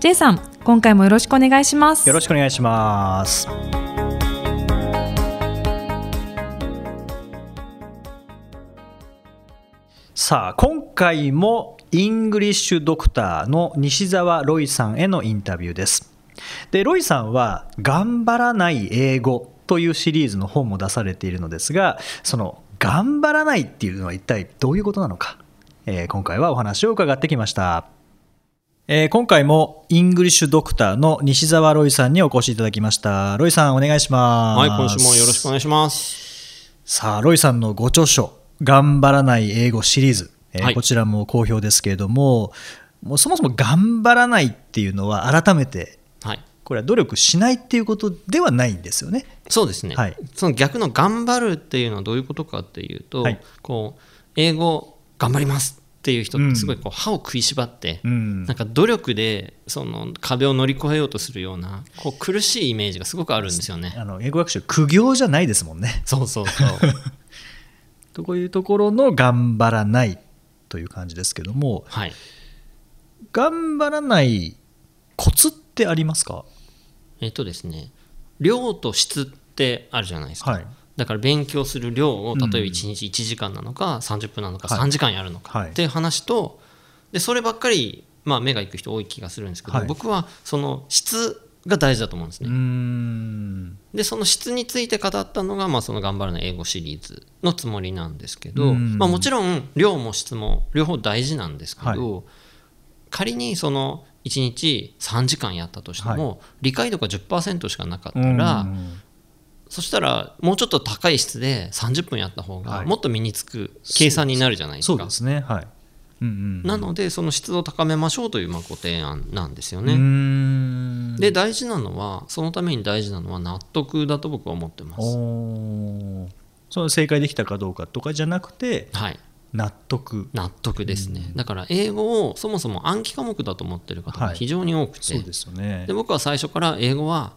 J さん今回もよろしくお願いします。よろしくお願いします。さあ今回もイングリッシュドクターの西澤ロイさんへのインタビューです。でロイさんは「頑張らない英語」というシリーズの本も出されているのですがその「頑張らない」っていうのは一体どういうことなのか、えー、今回はお話を伺ってきました。えー、今回もイングリッシュドクターの西澤ロイさんにお越しいただきました。ロイさんお願いします。はい今週もよろしくお願いします。さあロイさんのご著書頑張らない英語シリーズ、えーはい、こちらも好評ですけれどももうそもそも頑張らないっていうのは改めて、はい、これは努力しないっていうことではないんですよね。そうですね、はい、その逆の頑張るっていうのはどういうことかっていうと、はい、こう英語頑張りますっていう人すごいこう歯を食いしばって、うん、なんか努力でその壁を乗り越えようとするようなこう苦しいイメージがすごくあるんですよね。あの英語学習苦行じゃないですもんね。そうそうそう。とこういうところの頑張らないという感じですけども、はい、頑張らないコツってありますか？えっとですね量と質ってあるじゃないですか。はいだから勉強する量を例えば1日1時間なのか30分なのか3時間やるのかっていう話とでそればっかりまあ目がいく人多い気がするんですけど僕はその質が大事だと思うんですね。でその質について語ったのが、まあ、その「頑張るの英語」シリーズのつもりなんですけど、まあ、もちろん量も質も両方大事なんですけど、はい、仮にその1日3時間やったとしても、はい、理解度が10%しかなかったらそしたらもうちょっと高い質で30分やった方がもっと身につく計算になるじゃないですか。そうですね。はい。うんうん、なのでその質を高めましょうというまあご提案なんですよね。で大事なのはそのために大事なのは納得だと僕は思ってます。その正解できたかどうかとかじゃなくて、はい、納得。納得ですね、だから英語をそもそも暗記科目だと思ってる方が非常に多くて、ですよね、で僕は最初から英語は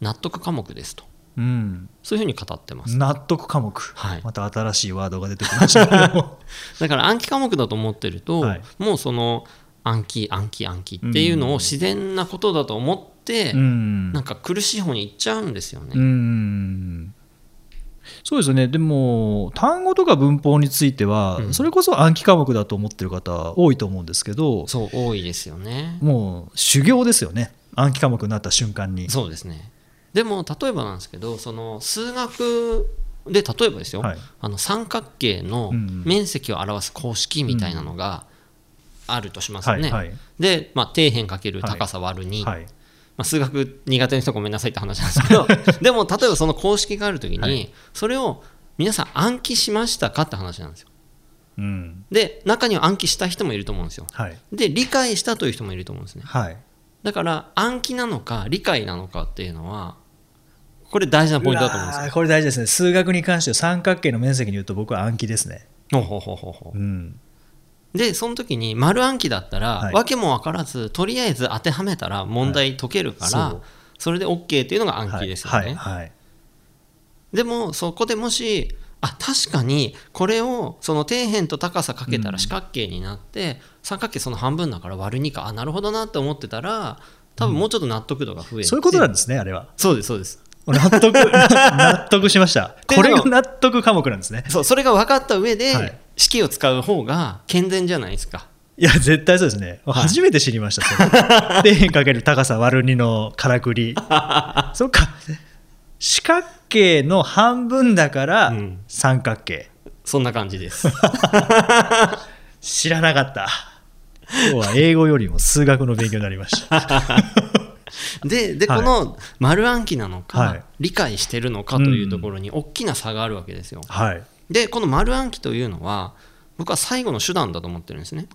納得科目ですとうん、そういうふうに語ってます。納得科目、はい、また新しいワードが出てきました。だから暗記科目だと思ってると、はい、もうその暗記暗記暗記っていうのを自然なことだと思って、うん、なんか苦しい方に行っちゃうんですよね。うん。そうですよね。でも単語とか文法については、うん、それこそ暗記科目だと思ってる方多いと思うんですけどそう多いですよね。もう修行ですよね。暗記科目になった瞬間に。そうですねでも例えばなんですけどその数学で例えばですよ、はい、あの三角形の面積を表す公式みたいなのがあるとしますよね。で、まあ、底辺かける高さ割る2、はい、まあ、数学苦手な人ごめんなさいって話なんですけど でも例えばその公式がある時に、それを皆さん暗記しましたかって話なんですよ。うん、で中には暗記した人もいると思うんですよ。はい、で理解したという人もいると思うんですね。はい、だから暗記なのか理解なのかっていうのはこれ大事なポイントだと思うんですよ。これ大事ですね。数学に関しては三角形の面積に言うと僕は暗記ですね。ほうほうほうほう、う。ん、でその時に丸暗記だったら、はい、訳も分からずとりあえず当てはめたら問題解けるから、はい、それで OK っていうのが暗記ですよね、はい、でもそこでもしあ確かにこれをその底辺と高さかけたら四角形になって、うん、三角形その半分だから割る2か。あなるほどなって思ってたら多分もうちょっと納得度が増える、うん、そういうことなんですねあれは。そうですそうです。納得 納得しました。これが納得科目なんですね。そうそれが分かった上で、式を使う方が健全じゃないですか。いや絶対そうですね、はい、初めて知りました底辺かける高さ割る2のからくり。そっか。四角形の半分だから三角形、うん、そんな感じです。知らなかった。今日は英語よりも数学の勉強になりました。でで、この丸暗記なのか、はい、理解してるのかというところに大きな差があるわけですよ。はい、でこの丸暗記というのは僕は最後の手段だと思ってるんですね。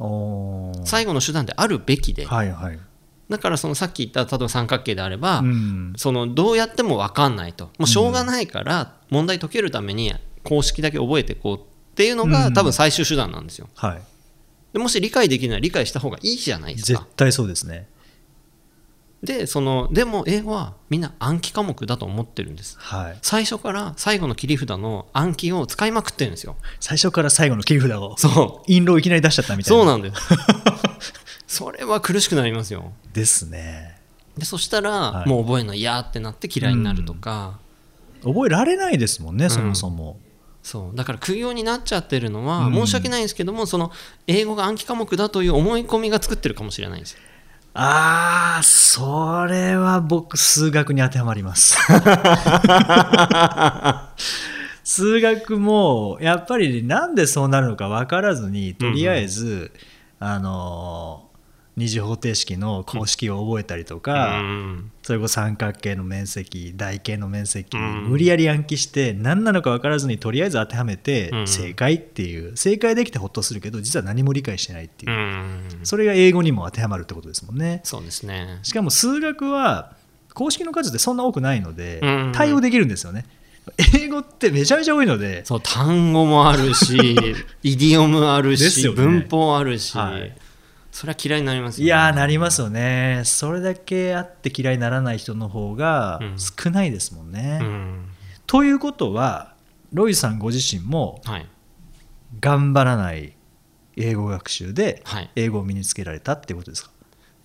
最後の手段であるべきで、はいはい、だからそのさっき言った例えば三角形であれば、うん。そのどうやっても分かんないと。もうしょうがないから問題解けるために公式だけ覚えていこうっていうのがうん。多分最終手段なんですよ。はい。でもし理解できるなら理解した方がいいじゃないですか。絶対そうですねでそのでも英語はみんな暗記科目だと思ってるんです。はい。最初から最後の切り札の暗記を使いまくってるんですよ。最初から最後の切り札を。そう。印籠をいきなり出しちゃったみたいな。そうなんです それは苦しくなりますよ。ですね。でそしたら、はい。もう覚えるの嫌ってなって嫌いになるとか、覚えられないですもんねそもそも、そう。だから苦行になっちゃってるのは、うん。申し訳ないんですけどもその英語が暗記科目だという思い込みが作ってるかもしれないんですよ。ああそれは僕数学に当てはまります。数学もやっぱりなんでそうなるのか分からずにとりあえず、あの二次方程式の公式を覚えたりとか、うん。それこそ三角形の面積台形の面積、うん。無理やり暗記して何なのか分からずにとりあえず当てはめてうん。正解っていう正解できてほっとするけど実は何も理解してないっていう。う、ん。それが英語にも当てはまるってことですもんね。そうですね。しかも数学は公式の数ってそんな多くないのでうん。対応できるんですよね。英語ってめちゃめちゃ多いので。そう単語もあるし イディオムあるし、ね。文法あるし、はいそれは嫌いになりますよいやーなりますよね。それだけあって嫌いにならない人の方がうん。少ないですもんね、うん。ということはロイさんご自身もはい。頑張らない英語学習ではい。英語を身につけられたっていうことですか、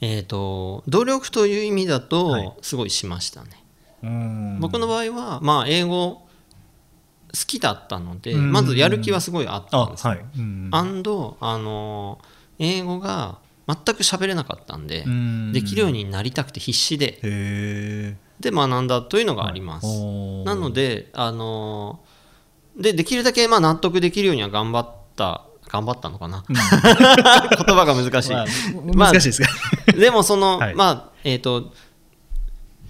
えー、と努力という意味だはい。とすごいしましたね、うん。僕の場合は、まあ、英語好きだったので、うん。まずやる気はすごいあったんですよ。ンドあの英語が全く喋れなかったんで、うん。できるようになりたくて必死で。へで学んだというのがあります、ー。なのであのでできるだけまあ納得できるようには頑張った頑張ったのかな、言葉が難しい、まあまあ難しいですか、でもその、はい。まあえっ、と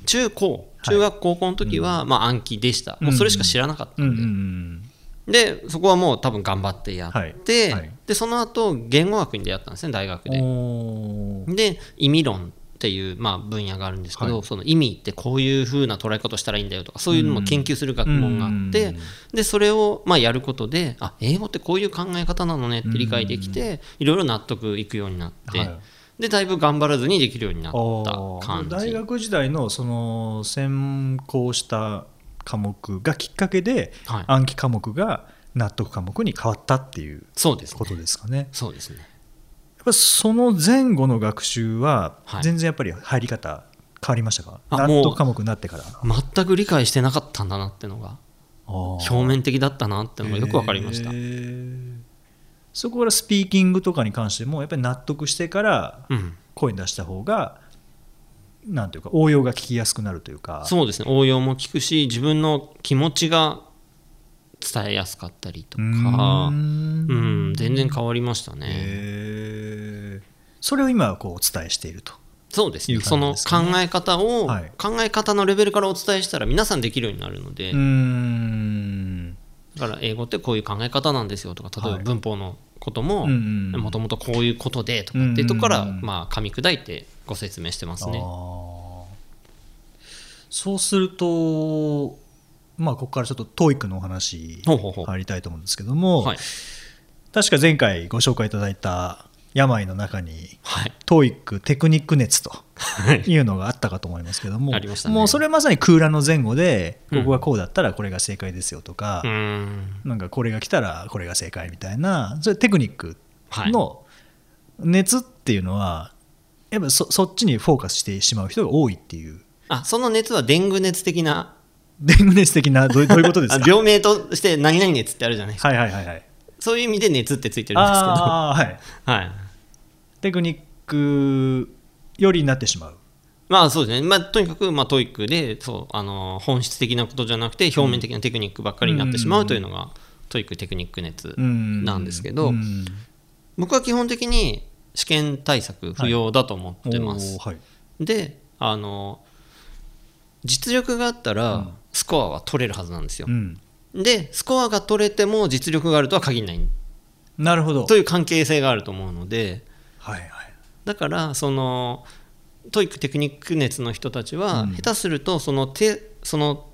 中高中学高校の時は、まあ暗記でした、もうそれしか知らなかったうんんで、うんでそこはもう多分頑張ってやって、はい。はい。でその後言語学に出会ったんですね大学うん、で。で意味論っていう、まあ、分野があるんですけど、はい。その意味ってこういう風な捉え方したらいいんだよとかそういうのも研究する学問があって、うん。でそれをまあやることであ英語ってこういう考え方なのねって理解できて、いろいろ納得いくようになって、はい。でだいぶ頑張らずにできるようになった感じ。大学時代のその専攻した科目がきっかけではい。暗記科目が納得科目に変わったっていうそうですね。ことですかね。そうですね。やっぱその前後の学習ははい。全然やっぱり入り方変わりましたか、あ納得科目になってから。全く理解してなかったんだなってのが表表面的だったなってのがよく分かりました、そこからスピーキングとかに関してもやっぱり納得してからうん、声に出した方がなんていうか応用が聞きやすくなるというか。そうですね。応用も聞くし自分の気持ちが伝えやすかったりとか。うん。ん。全然変わりましたね、それを今はこうお伝えしていると。そうですいうね。その考え方を、はい。考え方のレベルからお伝えしたら皆さんできるようになるので、だから英語ってこういう考え方なんですよとか例えばはい。文法のことももともとこういうことでとかっていうところから、まあ、噛み砕いてご説明してますね。あーそうするとまあここからちょっと TOEIC のお話入りたいと思うんですけども、はい。確か前回ご紹介いただいた病の中にはい。TOEIC テクニック熱とい。うのがあったかと思いますけどもね。もうそれまさに空欄の前後でここがこうだったらこれが正解ですよとか、うーん。なんかこれが来たらこれが正解みたいなそれテクニックはい。の熱っていうのはやっぱそそっちにフォーカスしてしまう人が多いっていうあその熱はデング熱的な？デング熱的な？どういうどういうことですあか病名として何々熱ってあるじゃないですか。はいはいはいはい。そういう意味で熱ってついてるんですけど。ああーはい。はい。テクニックよりになってしまう。まあそうですね、まあ、とにかく、まあ、 TOEICでそうあの本質的なことじゃなくて表面的なテクニックばっかりになってしまうというのが、 TOEICテクニック熱なんですけど、うん。僕は基本的に試験対策不要だと思ってます、おーはい。であの実力があったらスコアは取れるはずなんですよ。う、ん。でスコアが取れても実力があるとは限らない。なるほど。という関係性があると思うので。はいはい。だからその TOEICテクニック熱の人たちは、下手するとそのテその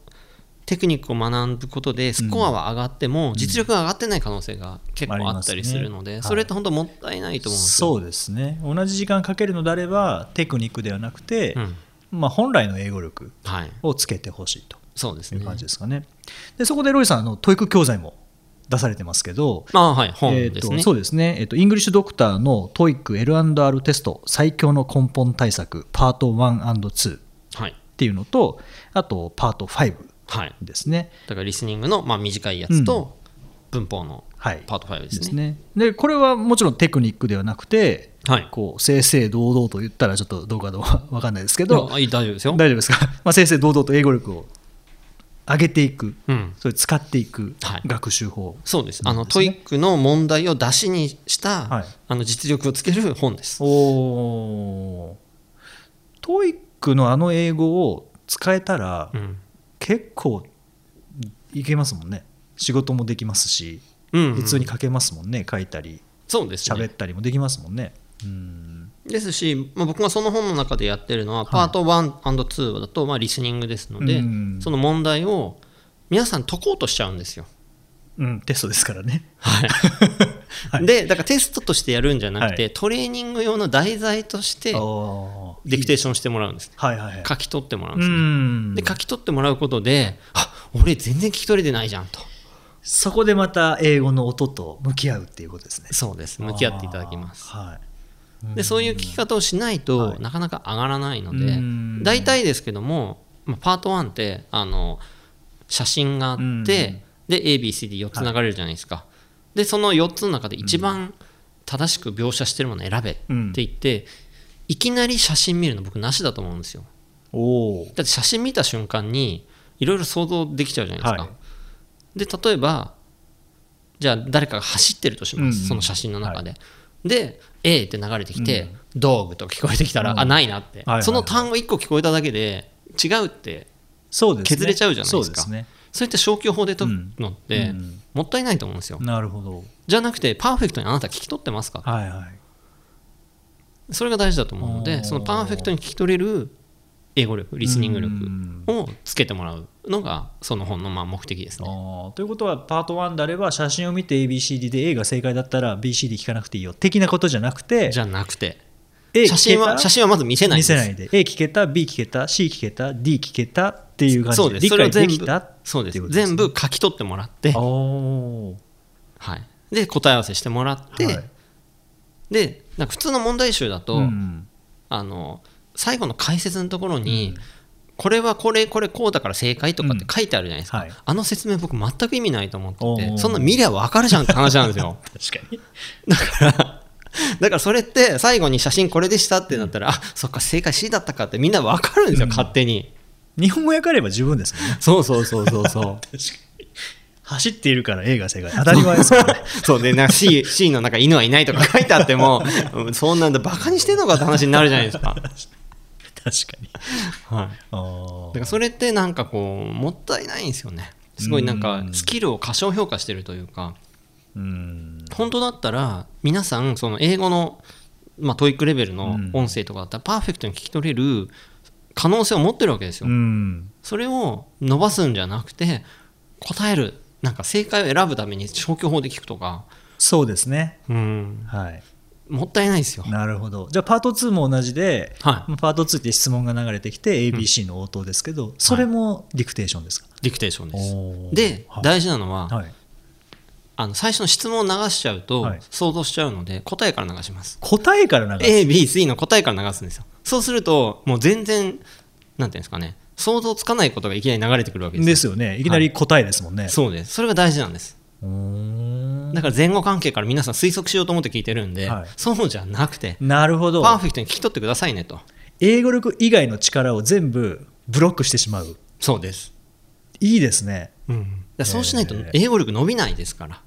テクニックを学ぶことでスコアは上がっても実力が上がってない可能性が結構あったりするので、それって本当もったいないと思うんですよ、そうですね。同じ時間かけるのであればテクニックではなくて、まあ、本来の英語力をつけてほしいという感じですかね。でそこでロイさんの TOEIC教材も出されてますけど、あはい、本ですね、えー、そうですね、えーと、イングリッシュドクターの TOEIC L&R テスト最強の根本対策パート 1&2 っていうのと、はい、あとパート5ですね、はい、だからリスニングのまあ短いやつと、文法のパート5ですね,、ですね。でこれはもちろんテクニックではなくて、はい、こう正々堂々と言ったらちょっとどうかどうか分かんないですけど大丈夫ですよ。大丈夫ですか、まあ、正々堂々と英語力を上げていく、うん、それ使っていく学習法、はい、そうです。あの TOEICの問題をダシにした、はい、あの実力をつける本です。お TOEICのあの英語を使えたら、うん、結構いけますもんね。仕事もできますし、うんうん、普通に書けますもんね書いたりそうです、ね、喋ったりもできますもんね。うんですし、まあ、僕がその本の中でやってるのは、パート 1&2 だとまあリスニングですので、その問題を皆さん解こうとしちゃうんですよ。うん、テストですからね。はい、でだからテストとしてやるんじゃなくて、はい、トレーニング用の題材としてディクテーションしてもらうんです、はいはいはい、書き取ってもらうんですね。で書き取ってもらうことであ俺全然聞き取れてないじゃんと。そこでまた英語の音と向き合うっていうことですね。そうです。向き合っていただきます。はいでそういう聞き方をしないとなかなか上がらないので、大体ですけども、まあ、パート1ってあの写真があってで ABCD4 つ流れるじゃないですか、でその4つの中で一番正しく描写してるものを選べって言って、いきなり写真見るの僕なしだと思うんですよ。だって写真見た瞬間にいろいろ想像できちゃうじゃないですか、はい、で例えばじゃあ誰かが走ってるとします、その写真の中で、はい、で A って流れてきて、うん、道具と聞こえてきたら、うん、あないなって、はいはいはい、その単語1個聞こえただけで違うって削れちゃうじゃないですか。そう、ね,、いった消去法で解くのって、もったいないと思うんですよ。なるほど。じゃなくてパーフェクトにあなた聞き取ってますか、はいはい、それが大事だと思うのでそのパーフェクトに聞き取れる英語力リスニング力をつけてもらうのがその本のまあ目的ですね。ということはパート1であれば写真を見て ABCD で A が正解だったら BCD 聞かなくていいよ的なことじゃなくてじゃなくて。写真は写真はまず見せない見せないで A 聞けた B 聞けた C 聞けた D 聞けたっていう感じで理解できたそうです、ね、全部書き取ってもらって、はい、で答え合わせしてもらって、はい、でなんか普通の問題集だと、うん、あの最後の解説のところに、これはこれこれこうだから正解とかって書いてあるじゃないですか、うんはい、あの説明僕全く意味ないと思っててそんな見りゃ分かるじゃんって話なんですよ。確かに。だからだからそれって最後に写真これでしたってなったら、うん、あそっか正解 C だったかってみんな分かるんですよ、うん、勝手に。日本語訳あれば十分ですもんね。そうそうそうそうそう。確かに。走っているから A が正解。当たり前ですよね。そうでな C, C の中犬はいないとか書いてあってもそんなんでバカにしてんのかって話になるじゃないですか確かに、はい、だからそれってなんかこうもったいないんですよね。すごいなんかスキルを過小評価してるというか。うん。本当だったら皆さんその英語の、まあ、 TOEICレベルの音声とかだったらパーフェクトに聞き取れる可能性を持ってるわけですよ。それを伸ばすんじゃなくて答えるなんか正解を選ぶために消去法で聞くとか。そうですね。うん。はいもったいないですよ。なるほど。じゃあパート2も同じで、はい、パート2って質問が流れてきて ABC の応答ですけど、うん、それもディクテーションですか、ディクテーションです。で、はい、大事なのは、はい、あの最初の質問を流しちゃうと、想像しちゃうので答えから流します。答えから流す。ABC の答えから流すんですよ。そうするともう全然なんていうんですかね想像つかないことがいきなり流れてくるわけですですよね。いきなり答えですもんね、そうです。それが大事なんですだから前後関係から皆さん推測しようと思って聞いてるんで、はい、そうじゃなくてなるほど。パーフェクトに聞き取ってくださいねと。英語力以外の力を全部ブロックしてしまう。そうです。いいですね、うん、そうしないと英語力伸びないですから、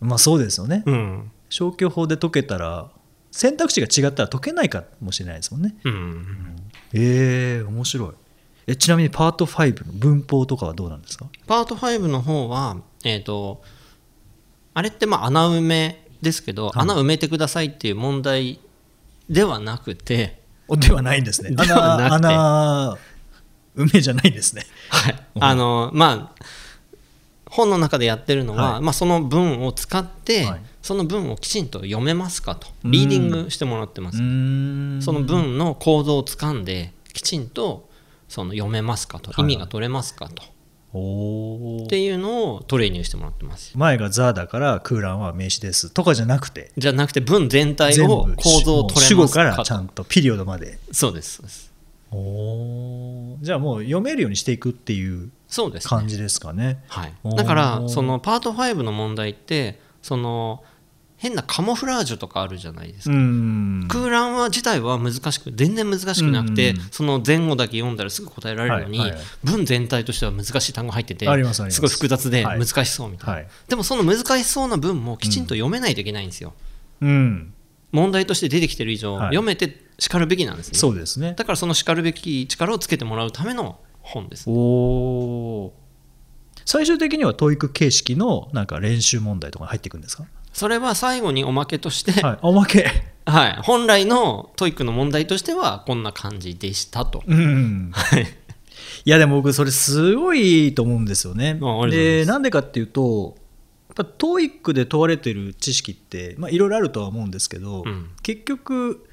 まあそうですよね、うん、消去法で解けたら選択肢が違ったら解けないかもしれないですもんね、うん、うん、えー、面白い。えちなみにパート5の文法とかはどうなんですか？パート5の方はえっ、ー、とあれってまあ穴埋めですけど、はい、穴埋めてくださいっていう問題ではなくてではないんですね。穴、穴、梅じゃないんですね。はい。あの、まあ、本の中でやってるのは、はい、まあ、その文を使って、はい、その文をきちんと読めますかと。リーディングしてもらってます。その文の構造をつかんできちんとその読めますかと。意味が取れますかと。っていうのをトレーニングしてもらってます。前が「ザ」だから空欄は名詞ですとかじゃなくて。じゃなくて文全体を構造を取れます。か主語からちゃんとピリオドまで。そうですそうです。おじゃあもう読めるようにしていくっていう感じですかね、ね、はい、だからそのパート5の問題ってその変なカモフラージュとかあるじゃないですか。空欄は自体は難しく全然難しくなくてその前後だけ読んだらすぐ答えられるのに、文全体としては難しい単語入っててすごい複雑で難しそうみたいな、はい、でもその難しそうな文もきちんと読めないといけないんですよ、うん、問題として出てきてる以上、読めてしかるべきなんですねそうですね。だからそのしかるべき力をつけてもらうための本です、ね、お最終的には TOEIC 形式のなんか練習問題とか入っていくんですか？それは最後におまけとして、はい、おまけ。はい、本来の TOEICの問題としてはこんな感じでしたと。うん、はい。いやでも僕それすごいと思うんですよね。でなんでかっていうとやっぱ TOEIC で問われてる知識っていろいろあるとは思うんですけど、うん、結局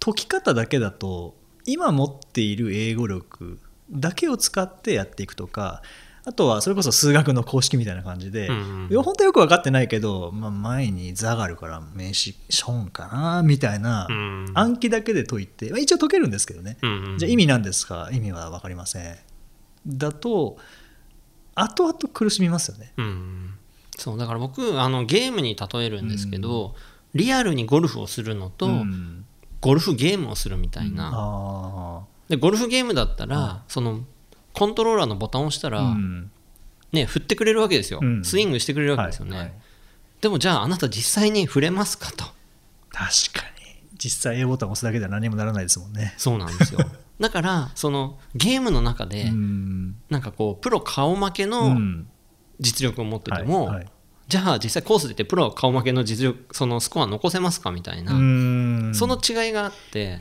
解き方だけだと今持っている英語力だけを使ってやっていくとかあとはそれこそ数学の公式みたいな感じで、うんうん、本当はよく分かってないけど、まあ、前に「ザ」があるから名詞「ション」かなみたいな暗記だけで解いて、まあ、一応解けるんですけどね、うんうん、じゃあ意味なんですか？意味は分かりません。だと後々苦しみますよね、うん、そうだから僕あのゲームに例えるんですけど、うん、リアルにゴルフをするのと、うん、ゴルフゲームをするみたいな、でゴルフゲームだったら、そのコントローラーのボタンを押したら、うん、ね、振ってくれるわけですよ、うん、スイングしてくれるわけですよね、はい。はい、でもじゃああなた実際に触れますかと。確かに。実際 A ボタンを押すだけでは何もならないですもんね。そうなんですよ。だからそのゲームの中で、うん、なんかこうプロ顔負けの実力を持ってても、はいはい、じゃあ実際コースでてプロ顔負けの実力そのスコア残せますかみたいな。その違いがあって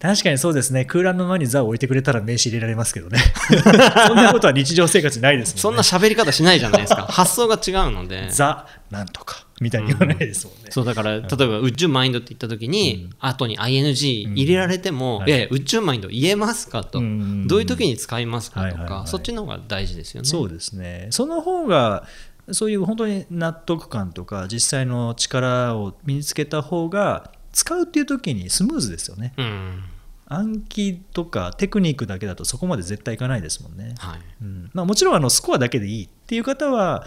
確かにそうですね。空欄の前に「座」を置いてくれたら名刺入れられますけどね。そんなことは日常生活ないですもんね。そんな喋り方しないじゃないですか。発想が違うので「座」なんとかみたいに言わないですもんね、うん、そうだから例えば「宇宙マインド」って言った時に、うん、後に ING 入れられても「うん。はい、え宇宙マインド言えますか?」と、どういう時に使いますかとか、そっちの方が大事ですよね。そうですね。その方がそういう本当に納得感とか実際の力を身につけた方が使うっていう時にスムーズですよね、うん。暗記とかテクニックだけだとそこまで絶対いかないですもんね、はい。うん。まあ、もちろんあのスコアだけでいいっていう方は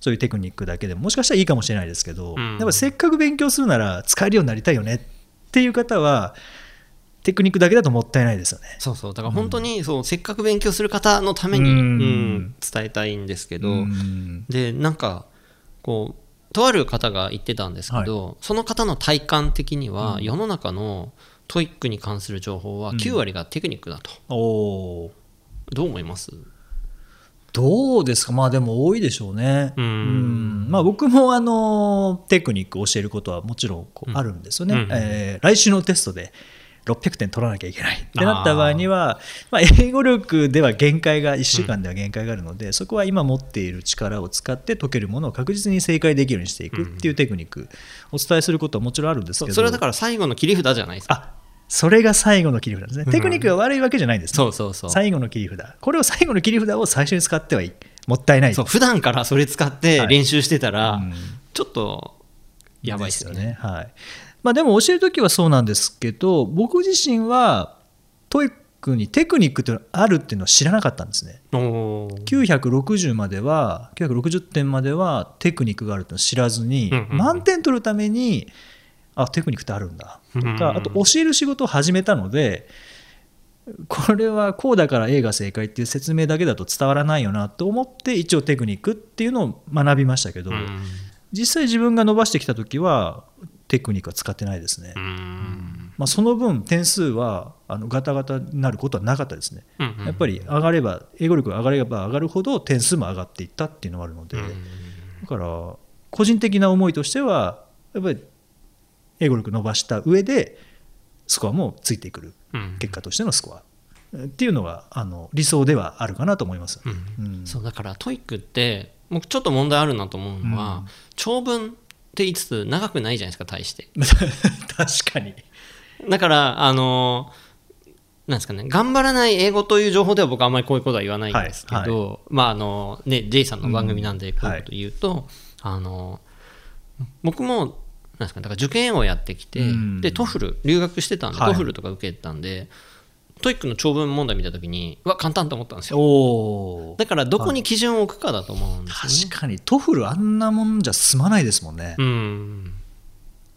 そういうテクニックだけでももしかしたらいいかもしれないですけど、うん、やっぱせっかく勉強するなら使えるようになりたいよねっていう方はテクニックだけだともったいないですよね。そうそう。だから本当にそう、うん、せっかく勉強する方のために、うん、伝えたいんですけど、でなんかこうとある方が言ってたんですけど、はい、その方の体感的には世の中の、うん TOEICに関する情報は9割がテクニックだと、うん、おどう思います？どうですか？まあでも多いでしょうね。うん、まあ、僕もあのテクニックを教えることはもちろんあるんですよね、うん、えー、来週のテストで600点取らなきゃいけないってなった場合にはまあ、英語力では限界が1週間では限界があるので、そこは今持っている力を使って解けるものを確実に正解できるようにしていくっていうテクニックお伝えすることはもちろんあるんですけどそれはだから最後の切り札じゃないですか？それが最後の切り札ですね。テクニックが悪いわけじゃないんです、ね、そうそうそう。最後の切り札。これを最後の切り札を最初に使ってはいい。もったいない。そう、普段からそれ使って練習してたら、はいうん、ちょっとやばいですよね。はい。まあでも教えるときはそうなんですけど、僕自身は TOEICにテクニックってあるっていうのは知らなかったんですね。960までは、960点まではテクニックがあるっていうのを知らずに、うんうんうん、満点取るために、あテクニックってあるんだ。とか、あと教える仕事を始めたのでこれはこうだから A が正解っていう説明だけだと伝わらないよなと思って一応テクニックっていうのを学びましたけど、実際自分が伸ばしてきた時はテクニックは使ってないですね。まあ、その分点数はあのガタガタになることはなかったですね。やっぱり上がれば英語力が上がれば上がるほど点数も上がっていったっていうのがあるので、だから個人的な思いとしてはやっぱり英語力伸ばした上でスコアもついてくる、結果としてのスコア。っていうのがあの理想ではあるかなと思います、うん。うん、そうだからトイックって僕ちょっと問題あるなと思うのは、うん、長文って言いつつ長くないじゃないですか大して。確かに。だからあのなんですかね頑張らない英語という情報では僕はあんまりこういうことは言わないんですけど、はいはい、まああのね J さんの番組なんでこういうこと言うと、はい、あの僕もなんですかだから受験をやってきて、で TOEFL留学してたんで、 TOEFLとか受けてたんで TOEICの長文問題見たときにわ簡単と思ったんですよ。だからどこに基準を置くかだと思うんですよ、ね、確かに TOEFL あんなもんじゃ済まないですもんね。うん。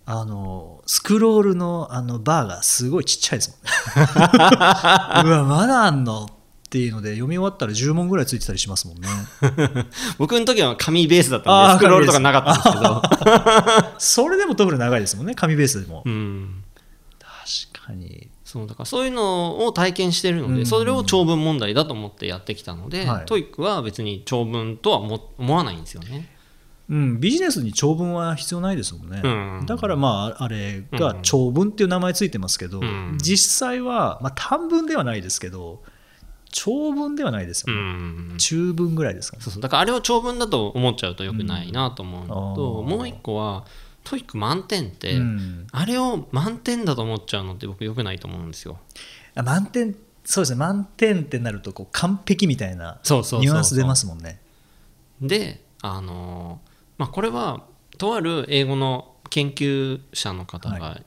あのスクロールのあのバーがすごいちっちゃいですもんね。うわまだあんのっていうので読み終わったら10問ぐらいついてたりしますもんね。僕の時は紙ベースだったんでスクロールとかなかったんですけど。それでもトフル長いですもんね紙ベースでも、うん、にそうだからそういうのを体験してるので、それを長文問題だと思ってやってきたので、はい、 TOEICは別に長文とは思わないんですよね。うん、ビジネスに長文は必要ないですもんね、うん、だからまああれが長文っていう名前ついてますけど、うん、実際は、まあ、短文ではないですけど長文ではないですよね、うん、中文ぐらいですかね。そうそう。だからあれを長文だと思っちゃうとよくないなと思うのと、もう一個は TOEIC満点って、うん、あれを満点だと思っちゃうのって僕よくないと思うんですよ。満点そうですね。満点ってなるとこう完璧みたいなニュアンス出ますもんね。であの、まあ、これはとある英語の研究者の方が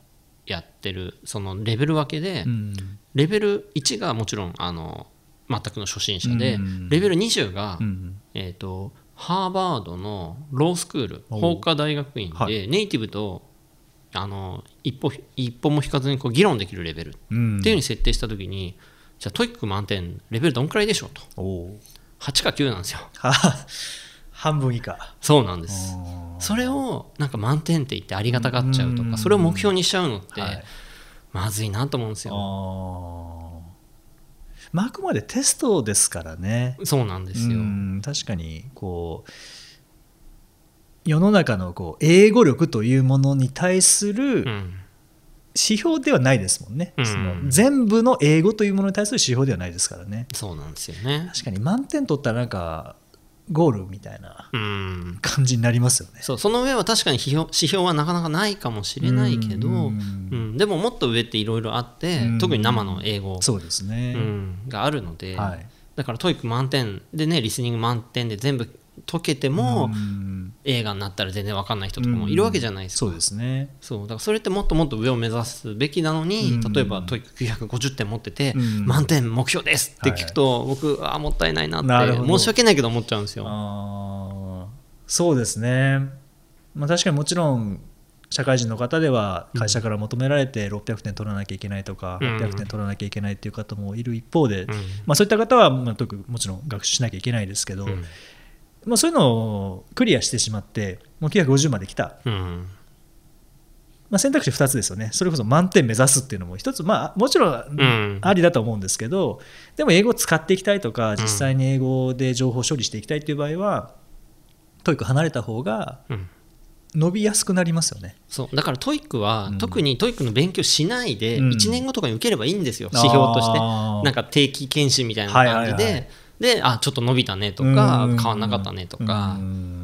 やってる、そのレベル分けで、うん、レベル1がもちろんあの全くの初心者で、うん、レベル20が、うん、えーとハーバードのロースクール法科大学院でネイティブとあの一歩一歩も引かずにこう議論できるレベルっていうふうに設定した時に、じゃあ TOEIC満点レベルどんくらいでしょうと。8か9なんですよ。半分以下。そうなんです。それをなんか満点って言ってありがたがっちゃうとかそれを目標にしちゃうのってまずいなと思うんですよまあ、あくまでテストですからね。そうなんですよ。確かにこう世の中のこう英語力というものに対する指標ではないですもんね、うん、その全部の英語というものに対する指標ではないですからね。そうなんですよね。確かに満点取ったらなんかゴールみたいな感じになりますよね。そうその上は確かに指標はなかなかないかもしれないけど、うん、でももっと上っていろいろあって、特に生の英語そうですね、があるので、はい、だから TOEIC満点でねリスニング満点で全部解けても、映画になったら全然分かんない人とかもいるわけじゃないですか、そうですね。そう。だからそれってもっともっと上を目指すべきなのに、例えば TOEIC950点持ってて、満点目標ですって聞くと、僕あもったいないなって申し訳ないけど思っちゃうんですよ。そうですね、まあ、確かにもちろん社会人の方では会社から求められて600点取らなきゃいけないとか800点取らなきゃいけないっていう方もいる一方で、まあ、そういった方はまあもちろん学習しなきゃいけないですけど、まあ、そういうのをクリアしてしまってもう950まで来た、うん、まあ、選択肢2つですよね。それこそ満点目指すっていうのも1つ、まあ、もちろんありだと思うんですけど、うん、でも英語を使っていきたいとか実際に英語で情報処理していきたいっていう場合は、 TOEIC離れた方が伸びやすくなりますよね、そう。だから TOEICは、特に TOEICの勉強しないで1年後とかに受ければいいんですよ、指標として。なんか定期検診みたいな感じで、はいはいはいであちょっと伸びたねとか変わんなかったねとか。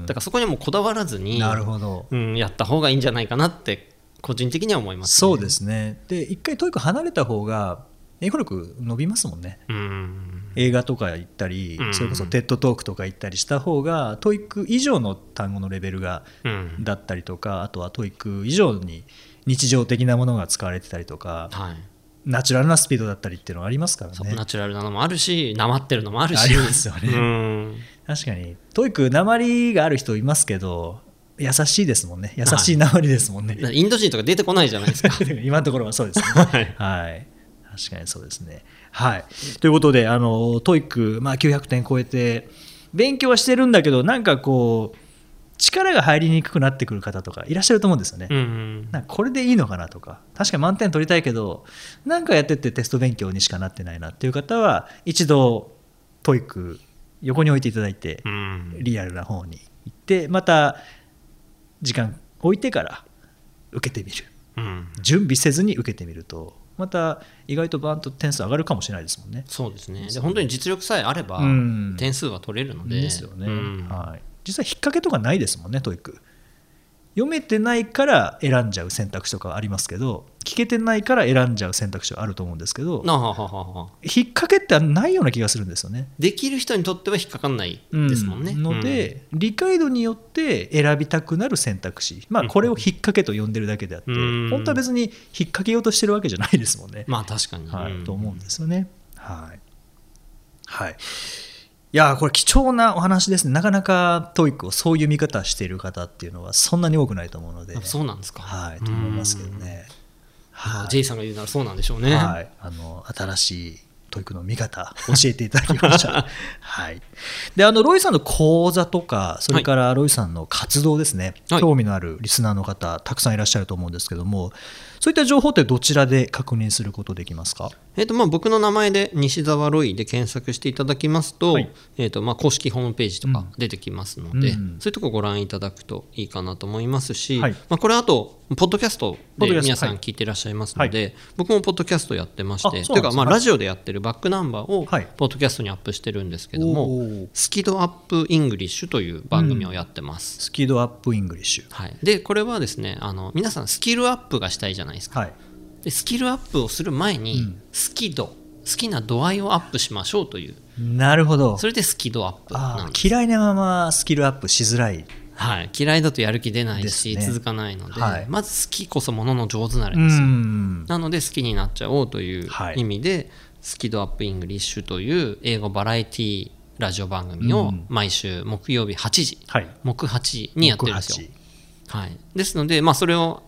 だからそこにもこだわらずになるほど、うん、やった方がいいんじゃないかなって個人的には思います、ね、そうですね。で一回 TOEIC 離れた方が英語力伸びますもんね、映画とか行ったり、それこそ TED Talk とか行ったりした方が TOEIC以上の単語のレベルが、だったりとかあとは TOEIC以上に日常的なものが使われてたりとか、はい、ナチュラルなスピードだったりっていうのはありますからね。ナチュラルなのもあるしなまってるのもあるし。ありますよね、確かに。 TOEICなまりがある人いますけど優しいですもんね。優しいなまりですもんね、はい、インド人とか出てこないじゃないですか。今のところはそうですね。はい、はい、確かにそうですね。はい。ということであの TOEIC、まあ、900点超えて勉強はしてるんだけどなんかこう力が入りにくくなってくる方とかいらっしゃると思うんですよね。うんうん、なんかこれでいいのかなとか。確かに満点取りたいけどなんかやっててテスト勉強にしかなってないなっていう方は一度TOEIC横に置いていただいて、うん、リアルな方に行ってまた時間置いてから受けてみる、うん、準備せずに受けてみるとまた意外とバンと点数上がるかもしれないですもんね。そうですね。で本当に実力さえあれば点数は取れるので。ですよね、はい、実際引っ掛けとかないですもんね TOEIC。読めてないから選んじゃう選択肢とかありますけど聞けてないから選んじゃう選択肢はあると思うんですけど引っ掛けってないような気がするんですよね。できる人にとっては引っかかんないですもんね、うん、ので、うん、理解度によって選びたくなる選択肢。まあこれを引っ掛けと呼んでるだけであって、うん、本当は別に引っ掛けようとしてるわけじゃないですもんね。まあ確かに、はい、と思うんですよね。はい、はいいやこれ貴重なお話ですね、なかなか TOEICをそういう見方している方っていうのはそんなに多くないと思うので、そうなんですか、はい、と思いますけどね。はい、J さんが言うならそうなんでしょうね。はい、あの新しい TOEIC の見方教えていただきました。はい。であのロイさんの講座とかそれからロイさんの活動ですね、はい、興味のあるリスナーの方たくさんいらっしゃると思うんですけども、そういった情報ってどちらで確認することできますか、えーとまあ、僕の名前で西澤ロイで検索していただきますと,、はい。えーとまあ、公式ホームページとか出てきますので、うん、そういうところご覧いただくといいかなと思いますし、はい、まあ、これあとポッドキャストで皆さん聞いてらっしゃいますので、はい、僕もポッドキャストやってましてというか、まあ、ラジオでやってるバックナンバーをポッドキャストにアップしてるんですけども、スキ度アップ English という番組をやってます、うん、スキ度アップ English、はい、でこれはですねあの皆さんスキルアップがしたいじゃないですか、はいでスキルアップをする前に、好き度好きな度合いをアップしましょうという。なるほど。それでスキ度アップなんです。嫌いなままスキルアップしづらい。はい、嫌いだとやる気出ないし、ね、続かないので、はい、まず好きこそものの上手なれです。よなので好きになっちゃおうという意味で、はい、スキ度アップ English という英語バラエティラジオ番組を毎週木曜日8時、はい、木8時にやってるんですよ。はい、ですので、まあ、それを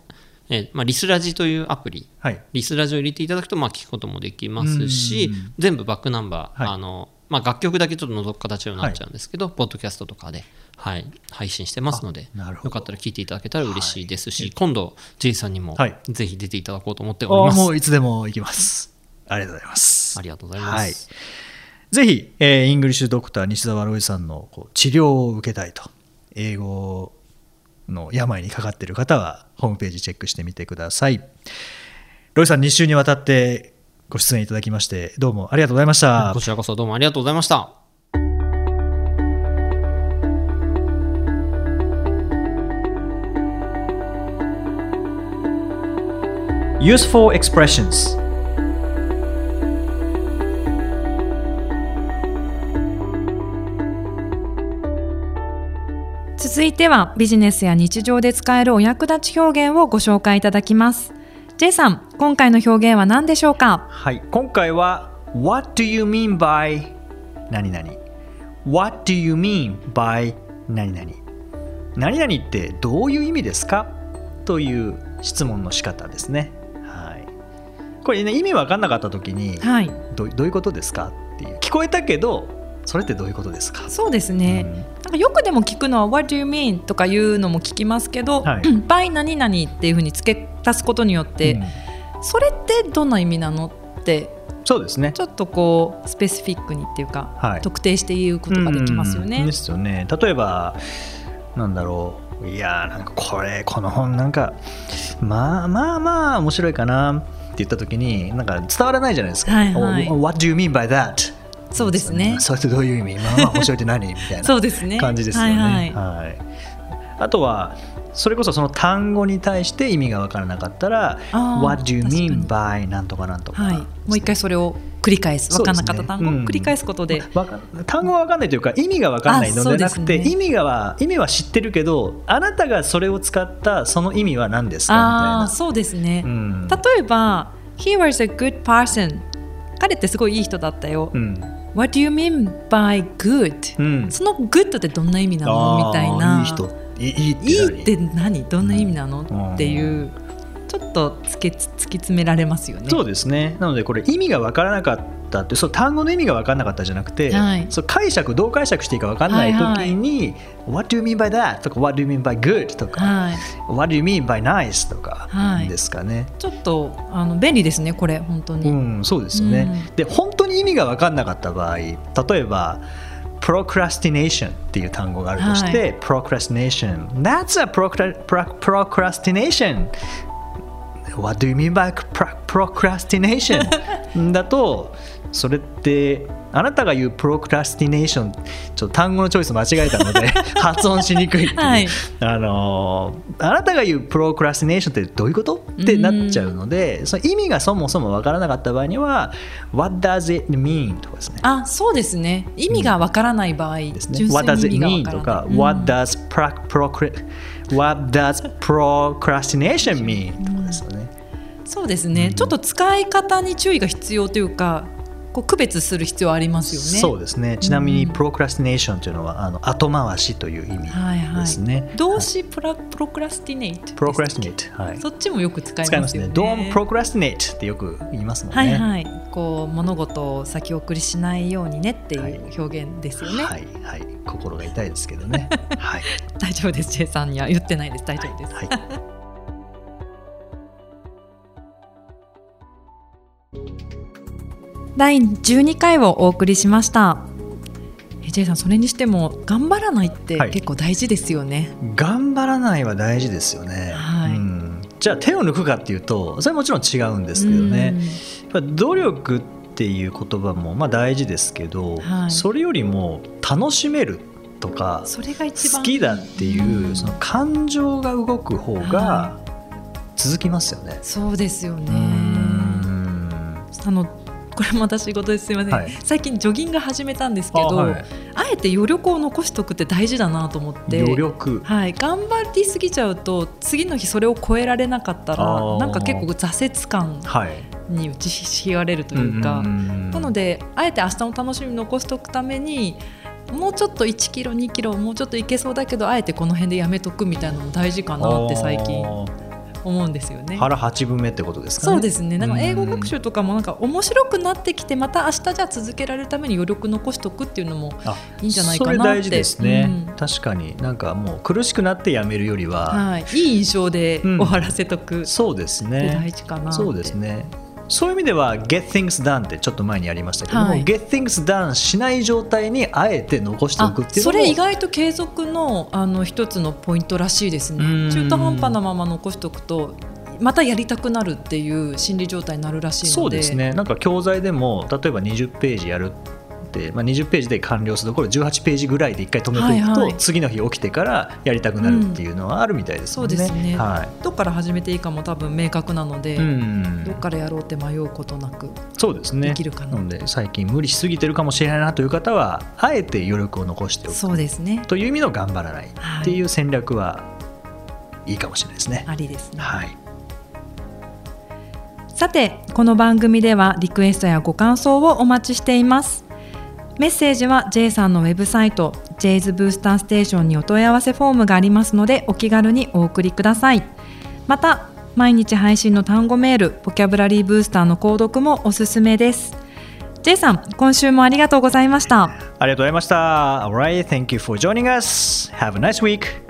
えーまあ、リスラジというアプリ、はい、リスラジを入れていただくと、まあ、聞くこともできますし全部バックナンバー、はい、あのまあ、楽曲だけちょっと覗く形になっちゃうんですけど、はい、ポッドキャストとかで、はい、配信してますのでよかったら聞いていただけたら嬉しいです。し、はい、今度 J さんにも、ぜひ出ていただこうと思っております。もういつでも行きます。ありがとうございます。ありがとうございます、ぜひ、えー、 English Doctor 西澤ロイさんのこう治療を受けたいと英語の病にかかっている方はホームページチェックしてみてくださいロイさん2週にわたってご出演いただきましてどうもありがとうございましたこちらこそどうもありがとうございました Useful expressions 続いてはビジネスや日常で使えるお役立ち表現をご紹介いただきます。J さん今回の表現は何でしょうか？はい今回は What do you mean by 何々。What do you mean by 何々。何々ってどういう意味ですか？という質問の仕方ですね。はい。これね意味分かんなかった時に、はい、どどういうことですか？っていう。聞こえたけどそれってどういうことですか？そうですね、うん、なんかよくでも聞くのは「What do you mean?」とかいうのも聞きますけど「はい、by 何々」っていうふうに付け足すことによって、うん、それってどんな意味なのってそうですねちょっとこうスペシフィックにっていうか、はい、特定して言うことができますよね。ですよね。例えばなんだろういやなんかこれこの本なんかまあまあまあ面白いかなって言った時になんか伝わらないじゃないですか。はいはい、What do you mean by that? そうですね。それってどういう意味？まあまあ面白いって何？みたいなそうですね。感じですよね。はい、はい。はい、あとはそれこそその単語に対して意味が分からなかったら「What do you mean by なんとかなんとか」はい、もう一回それを繰り返す。分からなかった単語を繰り返すことで、うん、単語が分かんないというか意味が分からないのでなくて、ね、意味がは意味は知ってるけどあなたがそれを使ったその意味は何ですか？みたいな。そうですね、うん、例えば「He was a good person」彼ってすごいいい人だったよ、うん What do you mean by good?、うん、その good ってどんな意味なの？みたいな。いい人。いいいいって何？どんな意味なの、うん、っていうちょっとつけ突き詰められますよね。そうですね。なのでこれ意味が分からなかったってその単語の意味が分からなかったじゃなくて、はい、そ解釈どう解釈していいか分からない時に、はい。はい、What do you mean by that? とか What do you mean by good? とか、はい、What do you mean by nice? とかですかね、ちょっとあの便利ですねこれ本当に、うん、そうですよね、うん、で本当に意味が分からなかった場合例えば procrastination っていう単語があるとして、はい、procrastination. That's a procrastination What do you mean by procrastination? だとそれってあなたが言うプロクラスティネーションちょっと単語のチョイス間違えたので 発音しにくいっていう、はい、あのあなたが言うプロクラスティネーションってどういうこと？ってなっちゃうのでその意味がそもそも分からなかった場合には What does it mean? とかですね。あそうですね。意味が分からない場合、うん、ですね。What does it mean? とか、うん、What does procrastination mean? とかそうですね、うん、ちょっと使い方に注意が必要というかこう区別する必要ありますよね。そうですね。ちなみに procrastination というのは、あの後回しという意味ですね。はいはい、動詞プラ procrastinate。 procrastinate。はい。そっちもよく使いますよね。 Don't procrasti nate ってよく言いますもんね。はいはい。こう物事を先送りしないようにねっていう表現ですよね。はい、はい、はい。心が痛いですけどね。はい。大丈夫です。J さんには言ってないです。大丈夫です。はい。はい第12回をお送りしました。J さんそれにしても頑張らないって結構大事ですよね、はい、頑張らないは大事ですよね、はい、うん、じゃあ手を抜くかっていうとそれはもちろん違うんですけどね、やっぱ努力っていう言葉もまあ大事ですけど、はい、それよりも楽しめるとかそれが一番。好きだっていうその感情が動く方が続きますよね。そうですよね。あのこれも私事ですすみません、はい、最近ジョギング始めたんですけどあはい、あえて余力を残しておくって大事だなと思って。余力、はい、頑張りすぎちゃうと次の日それを超えられなかったらなんか結構挫折感に打ちひしがれるというか、なのであえて明日の楽しみ残しておくためにもうちょっと1キロ2キロもうちょっといけそうだけどあえてこの辺でやめとくみたいなのも大事かなって最近思うんですよね。腹八分目ってことですか、ね、そうですね。なんか英語学習とかもなんか面白くなってきてまた明日じゃあ続けられるために余力残しておくっていうのもいいんじゃないかなって。大事ですね、うん、確かになんかもう苦しくなってやめるよりは、はい、いい印象で終わらせとく、うん、そうですね。大事かなそうですね。そういう意味では get things done ってちょっと前にやりましたけども、はい、get things done しない状態にあえて残しておくっていうそれ意外と継続のあの一つのポイントらしいですね。中途半端なまま残しておくとまたやりたくなるっていう心理状態になるらしいので。そうですね。なんか教材でも例えば20ページやるで、まあ、20ページで完了するところ18ページぐらいで1回止めていくと、はいはい、次の日起きてからやりたくなるっていうのはあるみたいですね、うん、そうですね、はい、どっから始めていいかも多分明確なので、うん、どっからやろうって迷うことなくそうですね。できるかな。なので最近無理しすぎてるかもしれないなという方はあえて余力を残しておく。そうですね。という意味の頑張らないっていう戦略はいいかもしれないですね。ありですね。はい。さてこの番組ではリクエストやご感想をお待ちしていますメッセージは J さんのウェブサイト J's ブースターステーションにお問い合わせフォームがありますのでお気軽にお送りくださいまた毎日配信の単語メールボキャブラリーブースターの購読もおすすめです J さん今週もありがとうございましたありがとうございました Alright, thank you for joining us. Have a nice week.